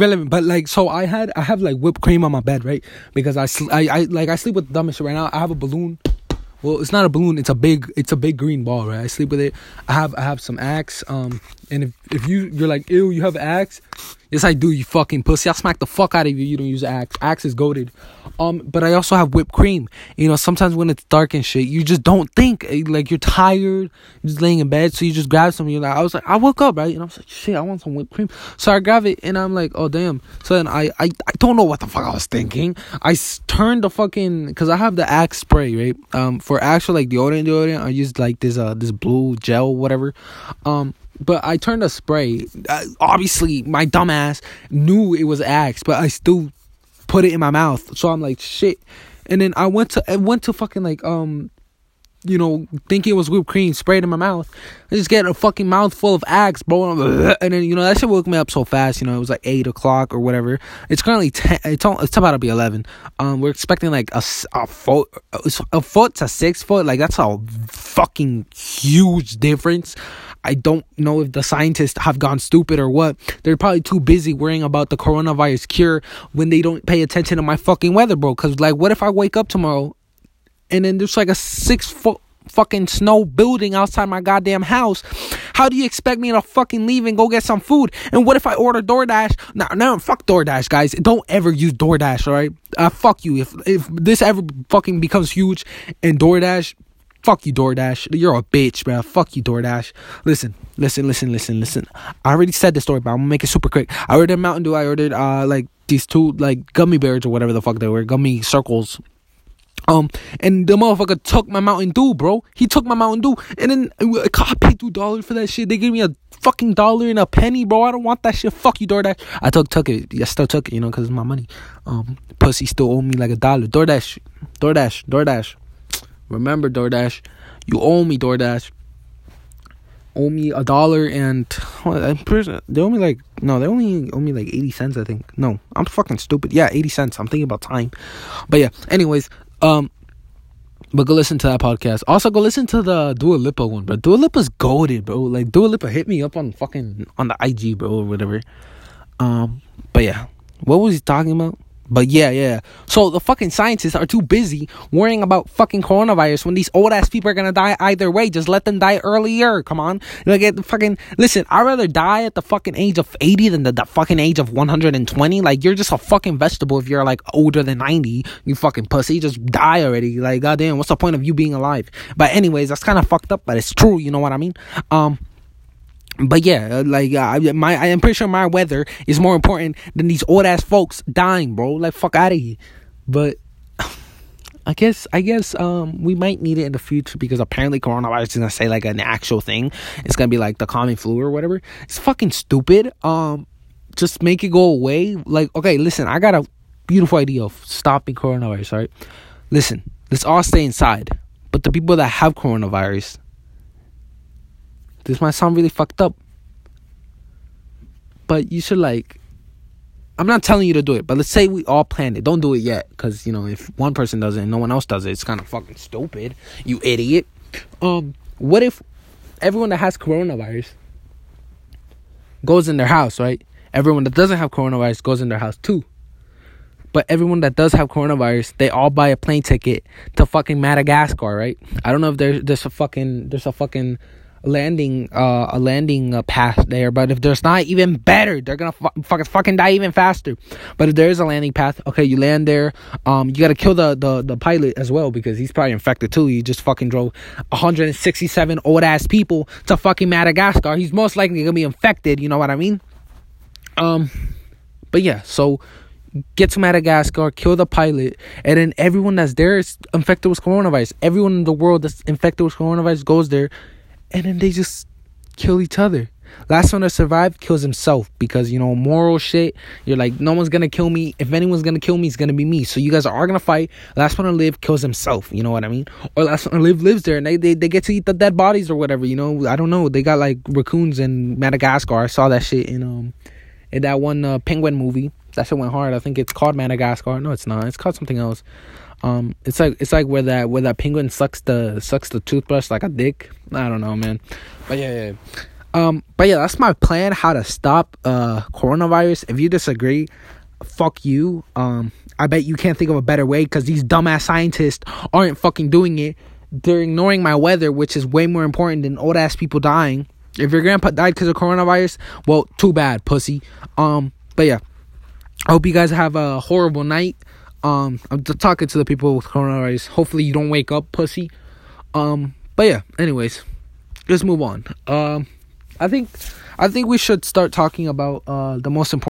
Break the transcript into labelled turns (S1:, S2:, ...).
S1: irrelevant. But like, so I had I have like whipped cream on my bed, right? Because I sl- I, I like I sleep with the dumbest shit right now. I have a balloon. Well, it's not a balloon. It's a big. It's a big green ball, right? I sleep with it. I have I have some axe. Um, and if if you you're like, ew, you have axe. Yes, I do. You fucking pussy. I'll smack the fuck out of you. You don't use axe. Axe is goaded. Um, but I also have whipped cream. You know, sometimes when it's dark and shit, you just don't think. eh, Like you're tired, you're just laying in bed, so you just grab some. You're like, I was like, I woke up right, and I was like, shit, I want some whipped cream. So I grab it, and I'm like, oh damn. So then I I, I don't know what the fuck I was thinking. I turned the fucking because I have the axe spray right. Um, for actual like deodorant deodorant, I used like this uh this blue gel whatever. Um. But I turned a spray. Obviously, my dumbass knew it was Axe, but I still put it in my mouth. So I'm like, shit. And then I went to I went to fucking like um you know, thinking it was whipped cream, sprayed in my mouth. I just get a fucking mouthful of Axe, bro. And then, you know, that shit woke me up so fast. You know, it was like 8 o'clock or whatever. It's currently 10. It's, all, it's about to be 11. Um, We're expecting like a a foot, a foot to six foot. Like, that's a fucking huge difference. I don't know if the scientists have gone stupid or what. They're probably too busy worrying about the coronavirus cure when they don't pay attention to my fucking weather, bro. Cause like, what if I wake up tomorrow and then there's like a six foot fucking snow building outside my goddamn house. How do you expect me to fucking leave and go get some food? And what if I order DoorDash? No, no, fuck DoorDash, guys. Don't ever use DoorDash, alright? Uh, fuck you. If if this ever fucking becomes huge and DoorDash, fuck you, DoorDash. You're a bitch, bro. Fuck you, DoorDash. Listen, listen, listen, listen, listen. I already said the story, but I'm gonna make it super quick. I ordered Mountain Dew. I ordered uh like these two like gummy bears or whatever the fuck they were, gummy circles. Um, and the motherfucker took my Mountain Dew, bro. He took my Mountain Dew, and then uh, I paid two dollars for that shit. They gave me a fucking dollar and a penny, bro. I don't want that shit. Fuck you, DoorDash. I took took it. I still took it, you know, cause it's my money. Um, pussy still owe me like a dollar. DoorDash, DoorDash, DoorDash. Remember, DoorDash, you owe me, DoorDash. Owe me a dollar and I'm pretty they owe me like no, they only owe me like eighty cents. I think. No, I'm fucking stupid. Yeah, eighty cents. I'm thinking about time. But yeah, anyways, um, but go listen to that podcast. Also, go listen to the Dua Lipa one, bro. Dua Lipa's goaded, bro. Like Dua Lipa hit me up on fucking on the IG, bro, or whatever. Um, but yeah, what was he talking about? But yeah, yeah. So the fucking scientists are too busy worrying about fucking coronavirus when these old ass people are gonna die either way. Just let them die earlier. Come on, like at the fucking listen. I'd rather die at the fucking age of eighty than the, the fucking age of one hundred and twenty. Like you're just a fucking vegetable if you're like older than ninety. You fucking pussy, just die already. Like goddamn, what's the point of you being alive? But anyways, that's kind of fucked up, but it's true. You know what I mean? Um but yeah, uh, like uh, I- my, I am pretty sure my weather is more important than these old ass folks dying, bro. Like fuck out of here. But I guess I guess um we might need it in the future because apparently coronavirus is gonna say like an actual thing. It's gonna be like the common flu or whatever. It's fucking stupid. Um, just make it go away. Like okay, listen, I got a beautiful idea of stopping coronavirus. Right, listen, let's all stay inside. But the people that have coronavirus, this might sound really fucked up, but you should like. I'm not telling you to do it, but let's say we all planned it. Don't do it yet, because you know if one person does it and no one else does it, it's kind of fucking stupid. You idiot. Um, what if everyone that has coronavirus goes in their house, right? Everyone that doesn't have coronavirus goes in their house too. But everyone that does have coronavirus, they all buy a plane ticket to fucking Madagascar, right? I don't know if there's there's a fucking there's a fucking landing uh a landing uh, path there, but if there's not, even better. They're gonna fu- fucking fucking die even faster. But if there is a landing path, okay, you land there. Um, you gotta kill the the the pilot as well because he's probably infected too. He just fucking drove 167 old ass people to fucking Madagascar. He's most likely gonna be infected. You know what I mean? Um, but yeah, so get to Madagascar, kill the pilot, and then everyone that's there is infected with coronavirus. Everyone in the world that's infected with coronavirus goes there, and then they just kill each other. Last one to survive kills himself because you know moral shit. You're like, no one's gonna kill me. If anyone's gonna kill me, it's gonna be me. So you guys are gonna fight. Last one to live kills himself. You know what I mean? Or last one to live lives there, and they, they they get to eat the dead bodies or whatever. You know, I don't know. They got like raccoons in Madagascar. I saw that shit in um in that one uh, penguin movie. That shit went hard. I think it's called Madagascar. No, it's not. It's called something else. Um, it's like it's like where that where that penguin sucks the sucks the toothbrush like a dick. I don't know, man. But yeah, yeah. Um, but yeah, that's my plan. How to stop uh coronavirus. If you disagree, fuck you. Um, I bet you can't think of a better way because these dumbass scientists aren't fucking doing it. They're ignoring my weather, which is way more important than old ass people dying. If your grandpa died because of coronavirus, well, too bad, pussy. Um, but yeah, I hope you guys have a horrible night. Um, I'm talking to the people with coronavirus. Hopefully, you don't wake up, pussy. Um, but yeah, anyways, let's move on. Um, I think, I think we should start talking about uh the most important.